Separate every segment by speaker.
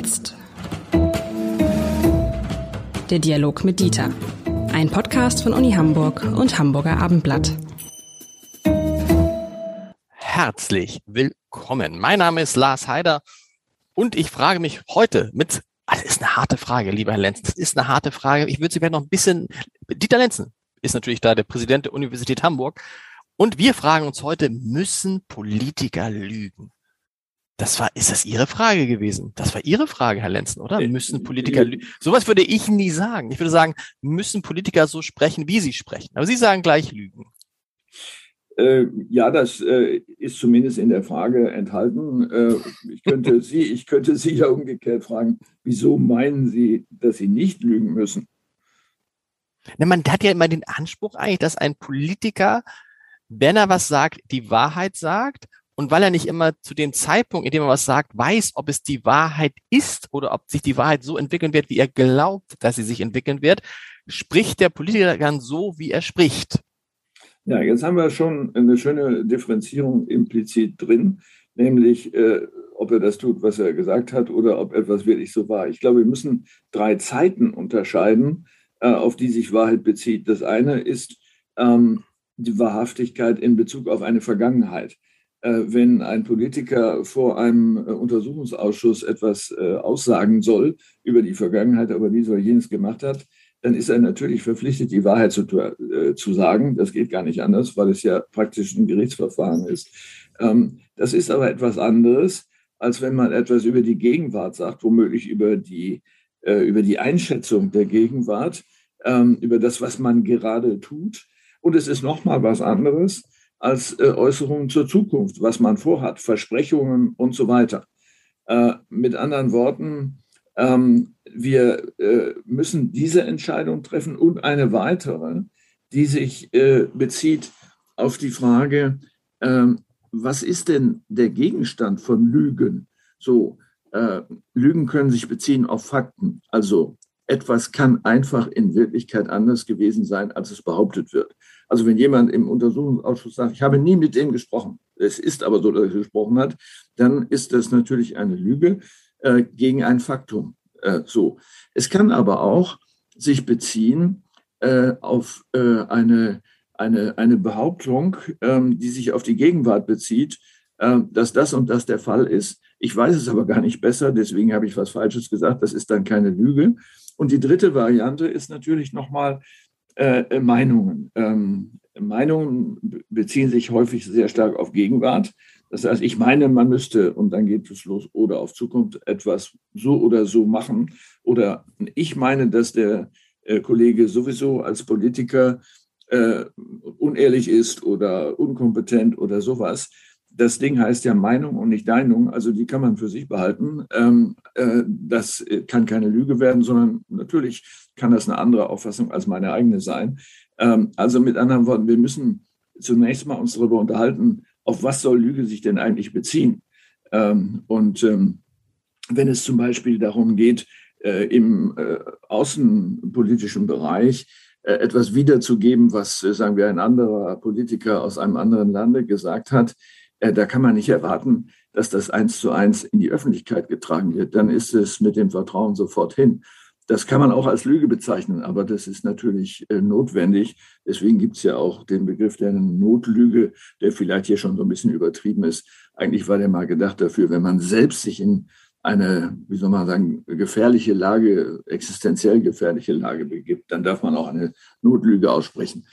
Speaker 1: jetzt. Der Dialog mit Dieter. Ein Podcast von Uni Hamburg und Hamburger Abendblatt.
Speaker 2: Herzlich willkommen. Mein Name ist Lars Heider und ich frage mich heute mit, ah, das ist eine harte Frage, lieber Herr Lenzen, das ist eine harte Frage. Ich würde Sie gerne noch ein bisschen, Dieter Lenzen ist natürlich da der Präsident der Universität Hamburg und wir fragen uns heute, müssen Politiker lügen? Das war, ist das Ihre Frage gewesen? Das war Ihre Frage, Herr Lenzen, oder? Äh, müssen Politiker, äh, sowas würde ich nie sagen. Ich würde sagen, müssen Politiker so sprechen, wie sie sprechen. Aber Sie sagen gleich lügen.
Speaker 3: Äh, ja, das äh, ist zumindest in der Frage enthalten. Äh, ich, könnte Sie, ich könnte Sie ja umgekehrt fragen, wieso meinen Sie, dass Sie nicht lügen müssen?
Speaker 2: Na, man hat ja immer den Anspruch eigentlich, dass ein Politiker, wenn er was sagt, die Wahrheit sagt und weil er nicht immer zu dem Zeitpunkt, in dem er was sagt, weiß, ob es die Wahrheit ist oder ob sich die Wahrheit so entwickeln wird, wie er glaubt, dass sie sich entwickeln wird, spricht der Politiker dann so, wie er spricht.
Speaker 3: Ja, jetzt haben wir schon eine schöne Differenzierung implizit drin, nämlich äh, ob er das tut, was er gesagt hat, oder ob etwas wirklich so war. Ich glaube, wir müssen drei Zeiten unterscheiden, äh, auf die sich Wahrheit bezieht. Das eine ist ähm, die Wahrhaftigkeit in Bezug auf eine Vergangenheit. Äh, wenn ein Politiker vor einem äh, Untersuchungsausschuss etwas äh, aussagen soll über die Vergangenheit, aber dies oder jenes gemacht hat, dann ist er natürlich verpflichtet, die Wahrheit zu, zu sagen. Das geht gar nicht anders, weil es ja praktisch ein Gerichtsverfahren ist. Ähm, das ist aber etwas anderes, als wenn man etwas über die Gegenwart sagt, womöglich über die, über die Einschätzung der Gegenwart, ähm, über das, was man gerade tut. Und es ist nochmal was anderes, als äh, Äußerungen zur Zukunft, was man vorhat, Versprechungen und so weiter. Äh, mit anderen Worten, ähm, wir äh, müssen diese Entscheidung treffen und eine weitere, die sich bezieht auf die Frage, ähm, was ist denn der Gegenstand von Lügen? So, Lügen können sich beziehen auf Fakten. Also etwas kann einfach in Wirklichkeit anders gewesen sein, als es behauptet wird. Also wenn jemand im Untersuchungsausschuss sagt, ich habe nie mit dem gesprochen, es ist aber so, dass er gesprochen hat, dann ist das natürlich eine Lüge äh, gegen ein Faktum. Äh, so. Es kann aber auch sich beziehen äh, auf äh, eine, eine, eine Behauptung, ähm, die sich auf die Gegenwart bezieht, äh, dass das und das der Fall ist. Ich weiß es aber gar nicht besser, deswegen habe ich was Falsches gesagt. Das ist dann keine Lüge. Und die dritte Variante ist natürlich nochmal äh, äh, Meinungen. Ähm, Meinungen beziehen sich häufig sehr stark auf Gegenwart. Das heißt, ich meine, man müsste, und dann geht es los, oder auf Zukunft etwas so oder so machen. Oder ich meine, dass der äh, Kollege sowieso als Politiker äh, unehrlich ist oder unkompetent oder sowas das Ding heißt ja Meinung und nicht Deinung, also die kann man für sich behalten. Ähm, äh, das kann keine Lüge werden, sondern natürlich kann das eine andere Auffassung als meine eigene sein. Ähm, also mit anderen Worten, wir müssen zunächst mal uns darüber unterhalten, auf was soll Lüge sich denn eigentlich beziehen? Ähm, und ähm, wenn es zum Beispiel darum geht, äh, im äh, außenpolitischen Bereich äh, etwas wiederzugeben, was, äh, sagen wir, ein anderer Politiker aus einem anderen Lande gesagt hat, äh, da kann man nicht erwarten, dass das eins zu eins in die Öffentlichkeit getragen wird. Dann ist es mit dem Vertrauen sofort hin. Das kann man auch als Lüge bezeichnen, aber das ist natürlich äh, notwendig. Deswegen gibt es ja auch den Begriff der Notlüge, der vielleicht hier schon so ein bisschen übertrieben ist. Eigentlich war der mal gedacht dafür, wenn man selbst sich in eine, wie soll man sagen, gefährliche Lage, existenziell gefährliche Lage begibt, dann darf man auch eine Notlüge aussprechen.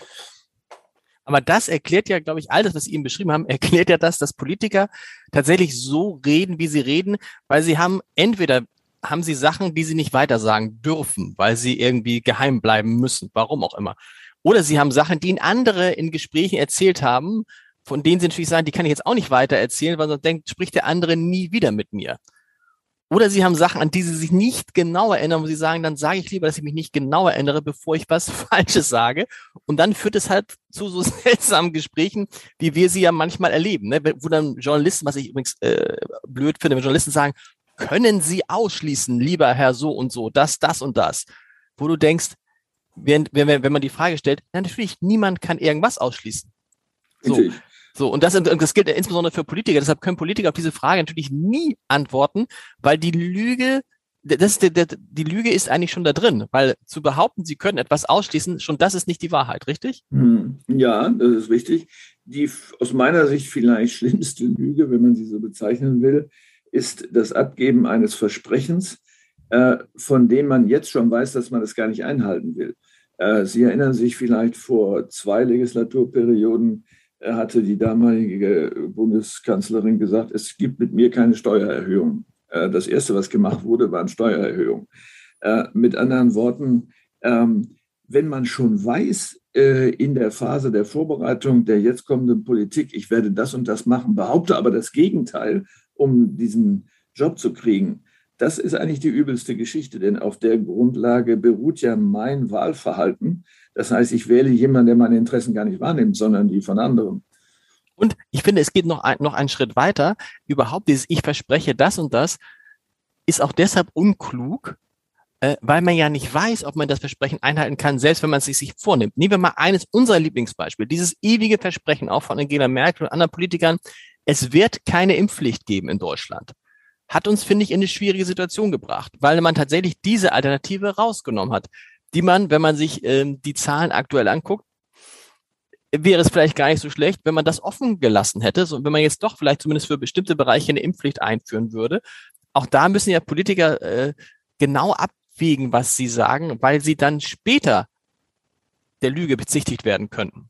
Speaker 2: Aber das erklärt ja, glaube ich, all das, was Sie eben beschrieben haben, erklärt ja das, dass Politiker tatsächlich so reden, wie sie reden, weil sie haben entweder haben sie Sachen, die sie nicht weitersagen dürfen, weil sie irgendwie geheim bleiben müssen, warum auch immer. Oder sie haben Sachen, die ihnen andere in Gesprächen erzählt haben, von denen sie natürlich sagen, die kann ich jetzt auch nicht weiter erzählen, weil sonst denkt, spricht der andere nie wieder mit mir. Oder sie haben Sachen, an die sie sich nicht genau erinnern, wo sie sagen, dann sage ich lieber, dass ich mich nicht genau erinnere, bevor ich was Falsches sage. Und dann führt es halt zu so seltsamen Gesprächen, wie wir sie ja manchmal erleben, ne? wo dann Journalisten, was ich übrigens äh, blöd finde, wenn Journalisten sagen, können Sie ausschließen, lieber Herr so und so, das, das und das, wo du denkst, wenn, wenn, wenn man die Frage stellt, natürlich, niemand kann irgendwas ausschließen. So. Natürlich. So, und das, das gilt insbesondere für Politiker. Deshalb können Politiker auf diese Frage natürlich nie antworten, weil die Lüge das, die, die Lüge ist eigentlich schon da drin, weil zu behaupten, sie können etwas ausschließen, schon das ist nicht die Wahrheit, richtig?
Speaker 3: Hm, ja, das ist richtig. Die aus meiner Sicht vielleicht schlimmste Lüge, wenn man sie so bezeichnen will, ist das Abgeben eines Versprechens, äh, von dem man jetzt schon weiß, dass man es gar nicht einhalten will. Äh, sie erinnern sich vielleicht vor zwei Legislaturperioden hatte die damalige Bundeskanzlerin gesagt, es gibt mit mir keine Steuererhöhung. Äh, das Erste, was gemacht wurde, waren Steuererhöhungen. Äh, mit anderen Worten, ähm, wenn man schon weiß, äh, in der Phase der Vorbereitung der jetzt kommenden Politik, ich werde das und das machen, behaupte aber das Gegenteil, um diesen Job zu kriegen, das ist eigentlich die übelste Geschichte, denn auf der Grundlage beruht ja mein Wahlverhalten. Das heißt, ich wähle jemanden, der meine Interessen gar nicht wahrnimmt, sondern die von anderen.
Speaker 2: Und ich finde, es geht noch, ein, noch einen Schritt weiter. Überhaupt dieses Ich verspreche das und das ist auch deshalb unklug, äh, weil man ja nicht weiß, ob man das Versprechen einhalten kann, selbst wenn man es sich, vornimmt. Nehmen wir mal eines unserer Lieblingsbeispiele. Dieses ewige Versprechen auch von Angela Merkel und anderen Politikern. Es wird keine Impfpflicht geben in Deutschland. Hat uns, finde ich, in eine schwierige Situation gebracht, weil man tatsächlich diese Alternative rausgenommen hat, die man, wenn man sich ähm, die Zahlen aktuell anguckt, wäre es vielleicht gar nicht so schlecht, wenn man das offen gelassen hätte. So, wenn man jetzt doch vielleicht zumindest für bestimmte Bereiche eine Impfpflicht einführen würde. Auch da müssen ja Politiker äh, genau abwägen, was sie sagen, weil sie dann später der Lüge bezichtigt werden könnten.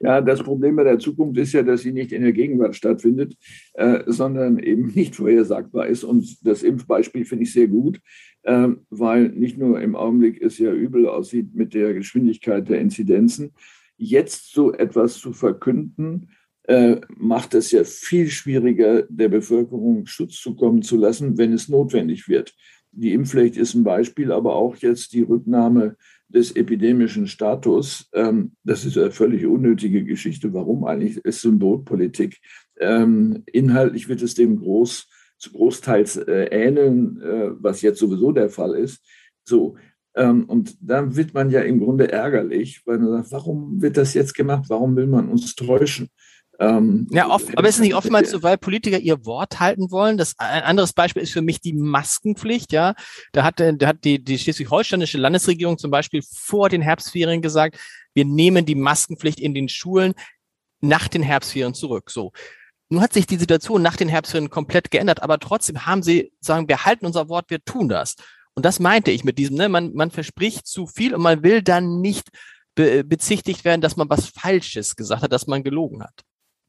Speaker 3: Ja, das Problem bei der Zukunft ist ja, dass sie nicht in der Gegenwart stattfindet, äh, sondern eben nicht vorhersagbar ist. Und das Impfbeispiel finde ich sehr gut, äh, weil nicht nur im Augenblick es ja übel aussieht mit der Geschwindigkeit der Inzidenzen, jetzt so etwas zu verkünden, äh, macht es ja viel schwieriger, der Bevölkerung Schutz zukommen zu lassen, wenn es notwendig wird. Die Impfpflicht ist ein Beispiel, aber auch jetzt die Rücknahme des epidemischen Status. Ähm, das ist eine völlig unnötige Geschichte. Warum eigentlich? Ist Symbolpolitik. Ähm, inhaltlich wird es dem groß, großteils äh, ähneln, äh, was jetzt sowieso der Fall ist. So, ähm, und dann wird man ja im Grunde ärgerlich, weil man sagt, warum wird das jetzt gemacht? Warum will man uns täuschen?
Speaker 2: Ähm, ja, oft, aber ist es nicht oftmals so, weil Politiker ihr Wort halten wollen? Das, ein anderes Beispiel ist für mich die Maskenpflicht. Ja, da hat, da hat die, die schleswig-holsteinische Landesregierung zum Beispiel vor den Herbstferien gesagt, wir nehmen die Maskenpflicht in den Schulen nach den Herbstferien zurück. So. Nun hat sich die Situation nach den Herbstferien komplett geändert, aber trotzdem haben sie sagen, wir halten unser Wort, wir tun das. Und das meinte ich mit diesem, ne? man, man verspricht zu viel und man will dann nicht be bezichtigt werden, dass man was Falsches gesagt hat, dass man gelogen hat.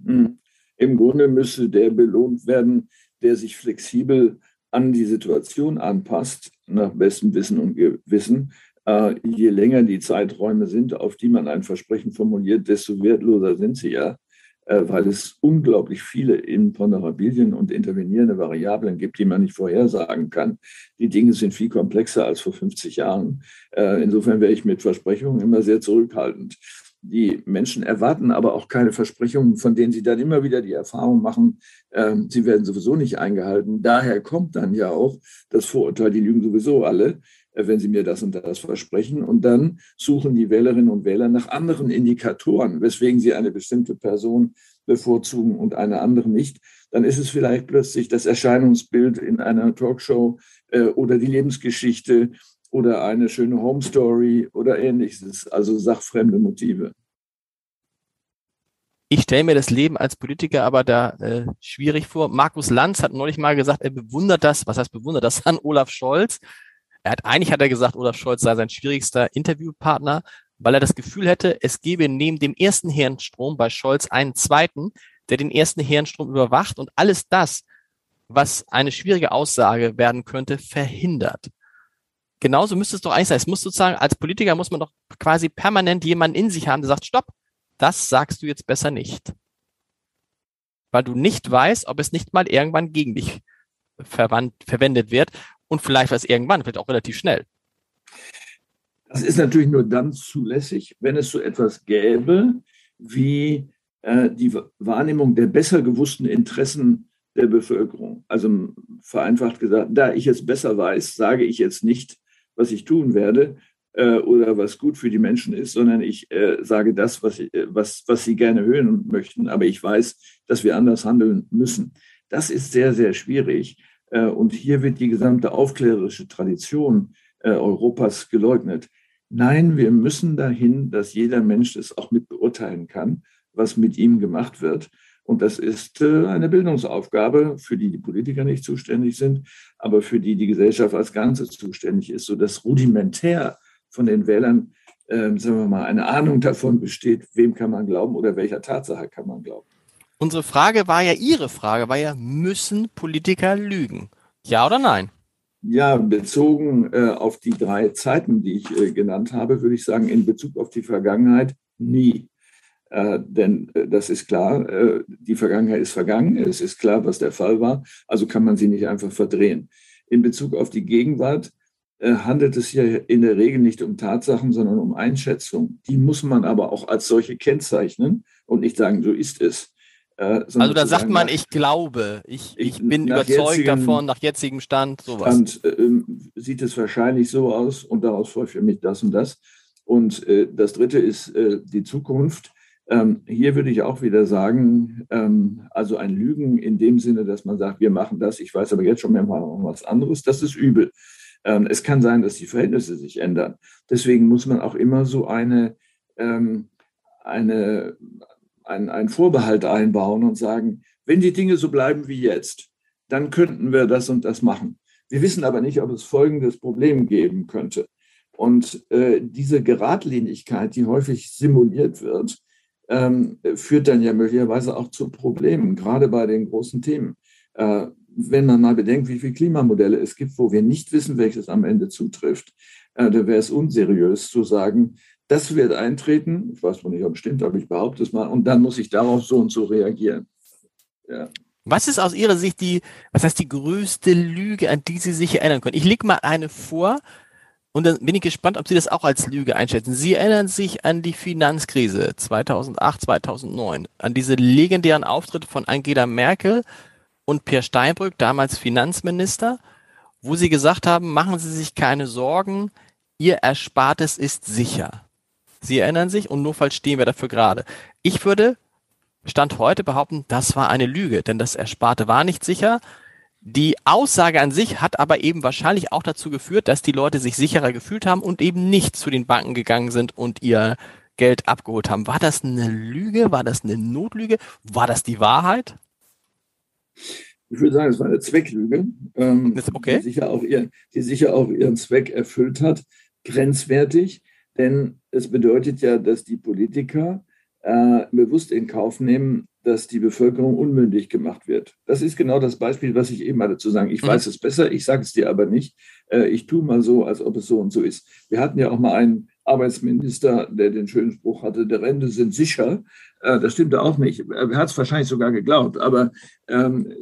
Speaker 3: Hm. Im Grunde müsste der belohnt werden, der sich flexibel an die Situation anpasst, nach bestem Wissen und Gewissen. Äh, je länger die Zeiträume sind, auf die man ein Versprechen formuliert, desto wertloser sind sie ja. Äh, weil es unglaublich viele Imponderabilien und intervenierende Variablen gibt, die man nicht vorhersagen kann. Die Dinge sind viel komplexer als vor 50 Jahren. Äh, insofern wäre ich mit Versprechungen immer sehr zurückhaltend. Die Menschen erwarten aber auch keine Versprechungen, von denen sie dann immer wieder die Erfahrung machen, ähm, sie werden sowieso nicht eingehalten. Daher kommt dann ja auch das Vorurteil, die lügen sowieso alle. Äh, wenn Sie mir das und das versprechen. Und dann suchen die Wählerinnen und Wähler nach anderen Indikatoren, weswegen sie eine bestimmte Person bevorzugen und eine andere nicht. Dann ist es vielleicht plötzlich das Erscheinungsbild in einer Talkshow äh, oder die Lebensgeschichte oder eine schöne Home Story oder ähnliches, also sachfremde Motive.
Speaker 2: Ich stelle mir das Leben als Politiker aber da äh, schwierig vor. Markus Lanz hat neulich mal gesagt, er bewundert das, was heißt bewundert das an Olaf Scholz, er hat, eigentlich hat er gesagt, Olaf Scholz sei sein schwierigster Interviewpartner, weil er das Gefühl hätte, es gebe neben dem ersten Hirnstrom bei Scholz einen zweiten, der den ersten Hirnstrom überwacht und alles das, was eine schwierige Aussage werden könnte, verhindert. Genauso müsste es doch eigentlich sein. Es muss sozusagen, als Politiker muss man doch quasi permanent jemanden in sich haben, der sagt, stopp, das sagst du jetzt besser nicht. Weil du nicht weißt, ob es nicht mal irgendwann gegen dich verwandt, verwendet wird und vielleicht was irgendwann, vielleicht auch relativ schnell.
Speaker 3: Das ist natürlich nur dann zulässig, wenn es so etwas gäbe wie äh, die Wahrnehmung der besser gewussten Interessen der Bevölkerung. Also vereinfacht gesagt, da ich es besser weiß, sage ich jetzt nicht, was ich tun werde äh, oder was gut für die Menschen ist, sondern ich äh, sage das, was, äh, was, was sie gerne hören möchten. Aber ich weiß, dass wir anders handeln müssen. Das ist sehr, sehr schwierig. Äh, und hier wird die gesamte aufklärerische Tradition äh, Europas geleugnet. Nein, wir müssen dahin, dass jeder Mensch es auch mit beurteilen kann, was mit ihm gemacht wird. Und das ist äh, eine Bildungsaufgabe, für die die Politiker nicht zuständig sind, aber für die die Gesellschaft als Ganzes zuständig ist, sodass rudimentär von den Wählern, äh, sagen wir mal, eine Ahnung davon besteht, wem kann man glauben oder welcher Tatsache kann man glauben.
Speaker 2: Unsere Frage war ja, Ihre Frage war ja, müssen Politiker lügen? Ja oder nein?
Speaker 3: Ja, bezogen äh, auf die drei Zeiten, die ich äh, genannt habe, würde ich sagen, in Bezug auf die Vergangenheit nie. Äh, denn äh, das ist klar, äh, die Vergangenheit ist vergangen, es ist klar, was der Fall war, also kann man sie nicht einfach verdrehen. In Bezug auf die Gegenwart äh, handelt es hier in der Regel nicht um Tatsachen, sondern um Einschätzungen. Die muss man aber auch als solche kennzeichnen und nicht sagen, so ist es.
Speaker 2: Äh, also da sagt man, ich glaube, ich, ich, ich bin überzeugt davon, nach jetzigem Stand, sowas.
Speaker 3: Stand äh, sieht es wahrscheinlich so aus und daraus folgt für mich das und das. Und äh, das Dritte ist äh, die Zukunft. Ähm, hier würde ich auch wieder sagen, ähm, also ein Lügen in dem Sinne, dass man sagt, wir machen das, ich weiß aber jetzt schon, wir machen was anderes, das ist übel. Ähm, es kann sein, dass die Verhältnisse sich ändern. Deswegen muss man auch immer so eine, ähm, eine, ein, einen Vorbehalt einbauen und sagen, wenn die Dinge so bleiben wie jetzt, dann könnten wir das und das machen. Wir wissen aber nicht, ob es folgendes Problem geben könnte. Und äh, diese Geradlinigkeit, die häufig simuliert wird, ähm, führt dann ja möglicherweise auch zu Problemen, gerade bei den großen Themen. Äh, wenn man mal bedenkt, wie viele Klimamodelle es gibt, wo wir nicht wissen, welches am Ende zutrifft, äh, da wäre es unseriös zu sagen, das wird eintreten. Ich weiß noch nicht, ob es stimmt, aber ich behaupte es mal. Und dann muss ich darauf so und so reagieren.
Speaker 2: Ja. Was ist aus Ihrer Sicht die, was heißt die größte Lüge, an die Sie sich erinnern können? Ich lege mal eine vor, und dann bin ich gespannt, ob Sie das auch als Lüge einschätzen. Sie erinnern sich an die Finanzkrise 2008, 2009, an diese legendären Auftritte von Angela Merkel und Per Steinbrück, damals Finanzminister, wo sie gesagt haben, machen Sie sich keine Sorgen, Ihr Erspartes ist sicher. Sie erinnern sich und notfalls stehen wir dafür gerade. Ich würde Stand heute behaupten, das war eine Lüge, denn das Ersparte war nicht sicher. Die Aussage an sich hat aber eben wahrscheinlich auch dazu geführt, dass die Leute sich sicherer gefühlt haben und eben nicht zu den Banken gegangen sind und ihr Geld abgeholt haben. War das eine Lüge? War das eine Notlüge? War das die Wahrheit?
Speaker 3: Ich würde sagen, es war eine Zwecklüge, ähm, okay. die, sicher ihren, die sicher auch ihren Zweck erfüllt hat. Grenzwertig, denn es bedeutet ja, dass die Politiker äh, bewusst in Kauf nehmen, dass die Bevölkerung unmündig gemacht wird. Das ist genau das Beispiel, was ich eben hatte zu sagen. Ich mhm. weiß es besser, ich sage es dir aber nicht. Äh, ich tue mal so, als ob es so und so ist. Wir hatten ja auch mal einen Arbeitsminister, der den schönen Spruch hatte, der Rente sind sicher. Äh, das stimmte auch nicht. Er hat es wahrscheinlich sogar geglaubt, aber ähm,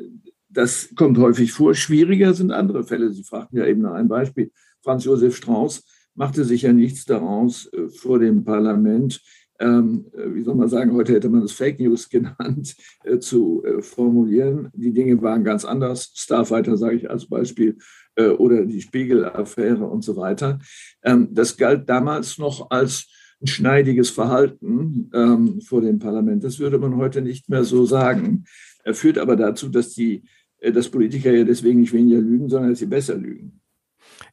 Speaker 3: das kommt häufig vor. Schwieriger sind andere Fälle. Sie fragten ja eben nach einem Beispiel. Franz Josef Strauß machte sich ja nichts daraus, äh, vor dem Parlament äh, wie soll man sagen, heute hätte man es Fake News genannt, äh, zu äh, formulieren. Die Dinge waren ganz anders. Starfighter sage ich als Beispiel äh, oder die Spiegel-Affäre und so weiter. Ähm, das galt damals noch als ein schneidiges Verhalten ähm, vor dem Parlament. Das würde man heute nicht mehr so sagen. Er führt aber dazu, dass die äh, dass Politiker ja deswegen nicht weniger lügen, sondern dass sie besser lügen.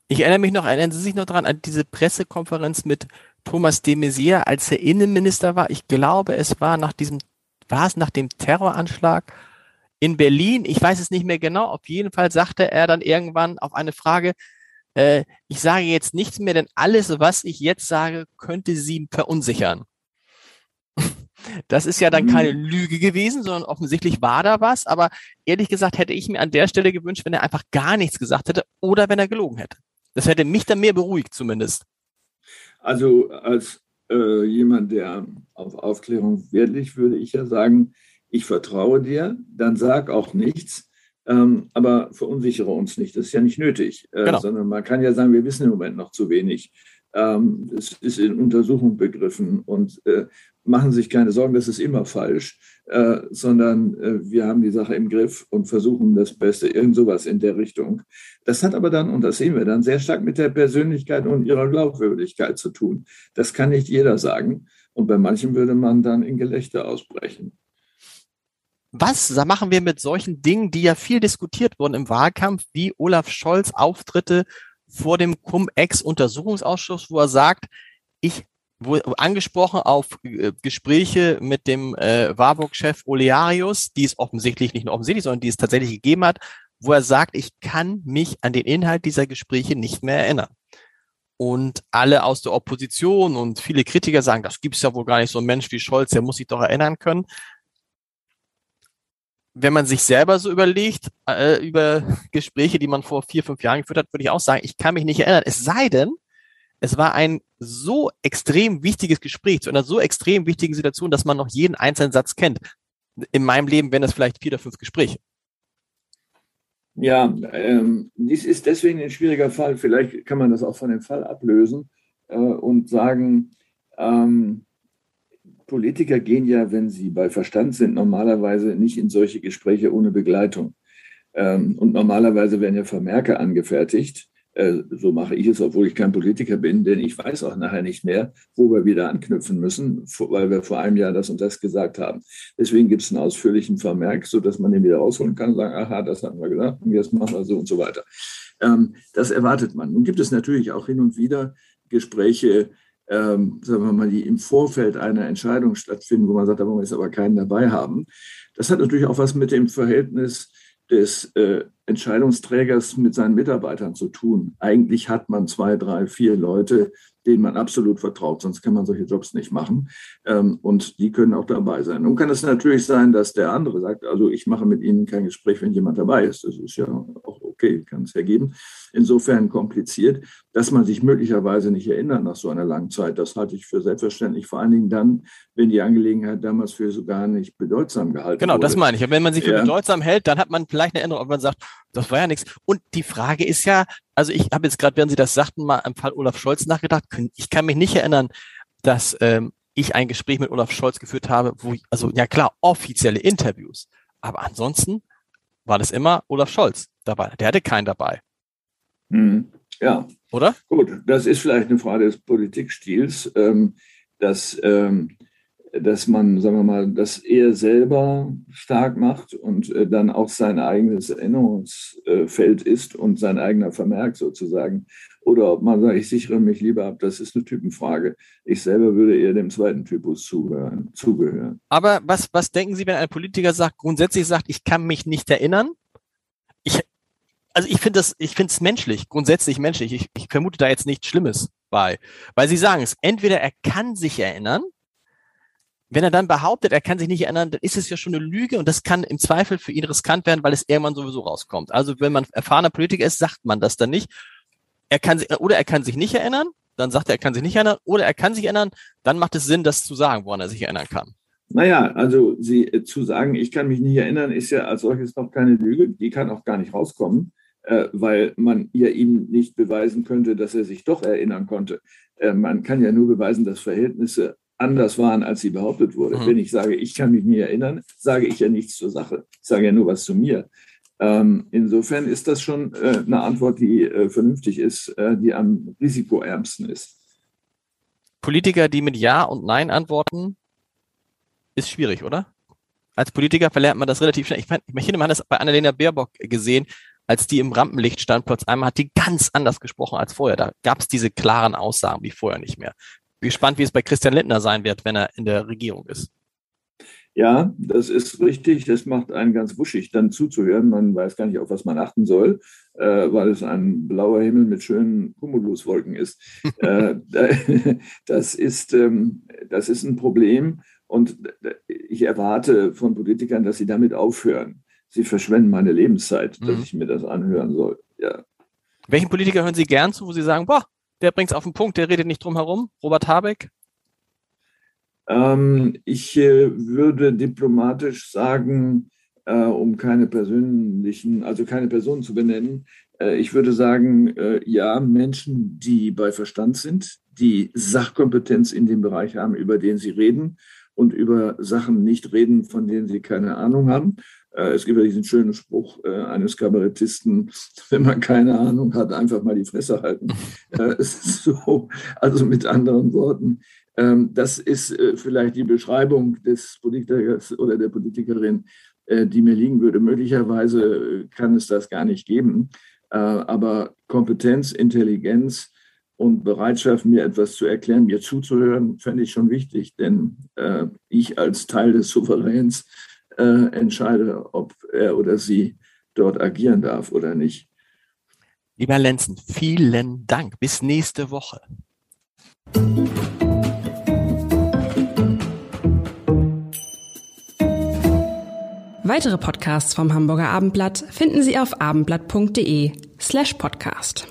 Speaker 2: Ich erinnere mich noch, erinnern Sie sich noch dran an diese Pressekonferenz mit Thomas de Maizière, als er Innenminister war. Ich glaube, es war nach diesem, war es nach dem Terroranschlag in Berlin. Ich weiß es nicht mehr genau. Auf jeden Fall sagte er dann irgendwann auf eine Frage, äh, ich sage jetzt nichts mehr, denn alles, was ich jetzt sage, könnte Sie verunsichern. Das ist ja dann keine Lüge gewesen, sondern offensichtlich war da was. Aber ehrlich gesagt hätte ich mir an der Stelle gewünscht, wenn er einfach gar nichts gesagt hätte oder wenn er gelogen hätte. Das hätte mich dann mehr beruhigt zumindest.
Speaker 3: Also als äh, jemand, der auf Aufklärung Wert legt, würde ich ja sagen, ich vertraue dir, dann sag auch nichts, ähm, aber verunsichere uns nicht. Das ist ja nicht nötig, äh, genau. sondern man kann ja sagen, wir wissen im Moment noch zu wenig. Ähm, es ist in Untersuchung begriffen und äh, machen sich keine Sorgen, das ist immer falsch, äh, sondern äh, wir haben die Sache im Griff und versuchen das Beste, irgend sowas in der Richtung. Das hat aber dann, und das sehen wir dann, sehr stark mit der Persönlichkeit und ihrer Glaubwürdigkeit zu tun. Das kann nicht jeder sagen. Und bei manchen würde man dann in Gelächter ausbrechen.
Speaker 2: was machen wir mit solchen Dingen, die ja viel diskutiert wurden im Wahlkampf, wie Olaf Scholz Auftritte vor dem Cum-Ex-Untersuchungsausschuss, wo er sagt, ich wurde angesprochen auf äh, Gespräche mit dem äh, Warburg-Chef Olearius, die es offensichtlich nicht nur offensichtlich, sondern die es tatsächlich gegeben hat, wo er sagt, ich kann mich an den Inhalt dieser Gespräche nicht mehr erinnern. Und alle aus der Opposition und viele Kritiker sagen, das gibt's ja wohl gar nicht, so ein Mensch wie Scholz, der muss sich doch erinnern können. Wenn man sich selber so überlegt, äh, über Gespräche, die man vor vier, fünf Jahren geführt hat, würde ich auch sagen, ich kann mich nicht erinnern. Es sei denn, es war ein so extrem wichtiges Gespräch zu einer so extrem wichtigen Situation, dass man noch jeden einzelnen Satz kennt. In meinem Leben wären das vielleicht vier oder fünf Gespräche.
Speaker 3: Ja, ähm, dies ist deswegen ein schwieriger Fall. Vielleicht kann man das auch von dem Fall ablösen äh, und sagen, ähm, Politiker gehen ja, wenn sie bei Verstand sind, normalerweise nicht in solche Gespräche ohne Begleitung. Ähm, und normalerweise werden ja Vermerke angefertigt, äh, so mache ich es, obwohl ich kein Politiker bin, denn ich weiß auch nachher nicht mehr, wo wir wieder anknüpfen müssen, weil wir vor einem Jahr das und das gesagt haben. Deswegen gibt es einen ausführlichen Vermerk, sodass man den wieder rausholen kann und sagen, aha, das haben wir gesagt und jetzt machen wir so und so weiter. Ähm, das erwartet man. Nun gibt es natürlich auch hin und wieder Gespräche, ähm, sagen wir mal, die im Vorfeld einer Entscheidung stattfinden, wo man sagt, da wollen wir jetzt aber keinen dabei haben. Das hat natürlich auch was mit dem Verhältnis des äh, Entscheidungsträgers mit seinen Mitarbeitern zu tun. Eigentlich hat man zwei, drei, vier Leute, denen man absolut vertraut, sonst kann man solche Jobs nicht machen. Ähm, und die können auch dabei sein. Nun kann es natürlich sein, dass der andere sagt, also ich mache mit Ihnen kein Gespräch, wenn jemand dabei ist. Das ist ja okay, kann es ja geben. Insofern kompliziert, dass man sich möglicherweise nicht erinnert nach so einer langen Zeit. Das halte ich für selbstverständlich, vor allen Dingen dann, wenn die Angelegenheit damals für so gar nicht bedeutsam gehalten
Speaker 2: genau,
Speaker 3: wurde.
Speaker 2: Genau, das meine ich. Wenn man sich für ja. bedeutsam hält, dann hat man vielleicht eine Erinnerung, ob man sagt, das war ja nichts. Und die Frage ist ja, also ich habe jetzt gerade, während Sie das sagten, mal am Fall Olaf Scholz nachgedacht. Ich kann mich nicht erinnern, dass ähm, ich ein Gespräch mit Olaf Scholz geführt habe, wo ich, also ja klar, offizielle Interviews. Aber ansonsten war das immer Olaf Scholz dabei. Der hatte keinen dabei.
Speaker 3: Hm, ja.
Speaker 2: Oder?
Speaker 3: Gut, das ist vielleicht eine Frage des Politikstils, ähm, dass ähm, dass man, sagen wir mal, das er selber stark macht und äh, dann auch sein eigenes Erinnerungsfeld ist und sein eigener Vermerk sozusagen. Oder ob man sagt, ich sichere mich lieber ab, das ist eine Typenfrage. Ich selber würde eher dem zweiten Typus zugehören. zugehören.
Speaker 2: Aber was, was denken Sie, wenn ein Politiker sagt, grundsätzlich sagt, ich kann mich nicht erinnern? Ich, also ich finde das, ich finde es menschlich, grundsätzlich menschlich. Ich, ich vermute da jetzt nichts Schlimmes bei. Weil Sie sagen es, entweder er kann sich erinnern, wenn er dann behauptet, er kann sich nicht erinnern, dann ist es ja schon eine Lüge und das kann im Zweifel für ihn riskant werden, weil es irgendwann sowieso rauskommt. Also wenn man erfahrener Politiker ist, sagt man das dann nicht. Er kann sich, oder er kann sich nicht erinnern, dann sagt er, er kann sich nicht erinnern, oder er kann sich erinnern, dann macht es Sinn, das zu sagen, woran er sich erinnern kann.
Speaker 3: Naja, also sie äh, zu sagen, ich kann mich nicht erinnern, ist ja als solches noch keine Lüge, die kann auch gar nicht rauskommen, weil man ja ihm nicht beweisen könnte, dass er sich doch erinnern konnte. Äh, man kann ja nur beweisen, dass Verhältnisse anders waren, als sie behauptet wurde. Mhm. Wenn ich sage, ich kann mich nie erinnern, sage ich ja nichts zur Sache. Ich sage ja nur was zu mir. Ähm, insofern ist das schon äh, eine Antwort, die äh, vernünftig ist, äh, die am risikoärmsten ist.
Speaker 2: Politiker, die mit Ja und Nein antworten, ist schwierig, oder? Als Politiker verlernt man das relativ schnell. Ich, mein, ich finde, man hat das bei Annalena Baerbock gesehen, als die im Rampenlicht stand, plötzlich einmal hat die ganz anders gesprochen als vorher. Da gab es diese klaren Aussagen wie vorher nicht mehr gespannt, wie es bei Christian Lindner sein wird, wenn er in der Regierung ist.
Speaker 3: Ja, das ist richtig. Das macht einen ganz wuschig, dann zuzuhören. Man weiß gar nicht, auf was man achten soll, äh, weil es ein blauer Himmel mit schönen Cumuluswolken ist. äh, das, ist ähm, das ist ein Problem. Und ich erwarte von Politikern, dass sie damit aufhören. Sie verschwenden meine Lebenszeit, dass mhm. ich mir das anhören soll. Ja.
Speaker 2: Welchen Politiker hören Sie gern zu, wo Sie sagen, boah, der bringt es auf den Punkt, der redet nicht drum herum. Robert Habeck?
Speaker 3: Ähm, ich äh, würde diplomatisch sagen, äh, um keine persönlichen, also keine Personen zu benennen, äh, ich würde sagen, äh, ja, Menschen, die bei Verstand sind, die Sachkompetenz in dem Bereich haben, über den sie reden und über Sachen nicht reden, von denen sie keine Ahnung haben es gibt ja diesen schönen Spruch äh, eines Kabarettisten, wenn man keine Ahnung hat, einfach mal die Fresse halten. Äh, so, also mit anderen Worten, ähm, das ist vielleicht die Beschreibung des Politikers oder der Politikerin, äh, die mir liegen würde. Möglicherweise kann es das gar nicht geben. Äh, aber Kompetenz, Intelligenz und Bereitschaft, mir etwas zu erklären, mir zuzuhören, fände ich schon wichtig. Denn äh, ich als Teil des Souveräns entscheide, ob er oder sie dort agieren darf oder nicht.
Speaker 2: Lieber Lenzen, vielen Dank. Bis nächste Woche.
Speaker 1: Weitere Podcasts vom Hamburger Abendblatt finden Sie auf abendblatt.de slash podcast.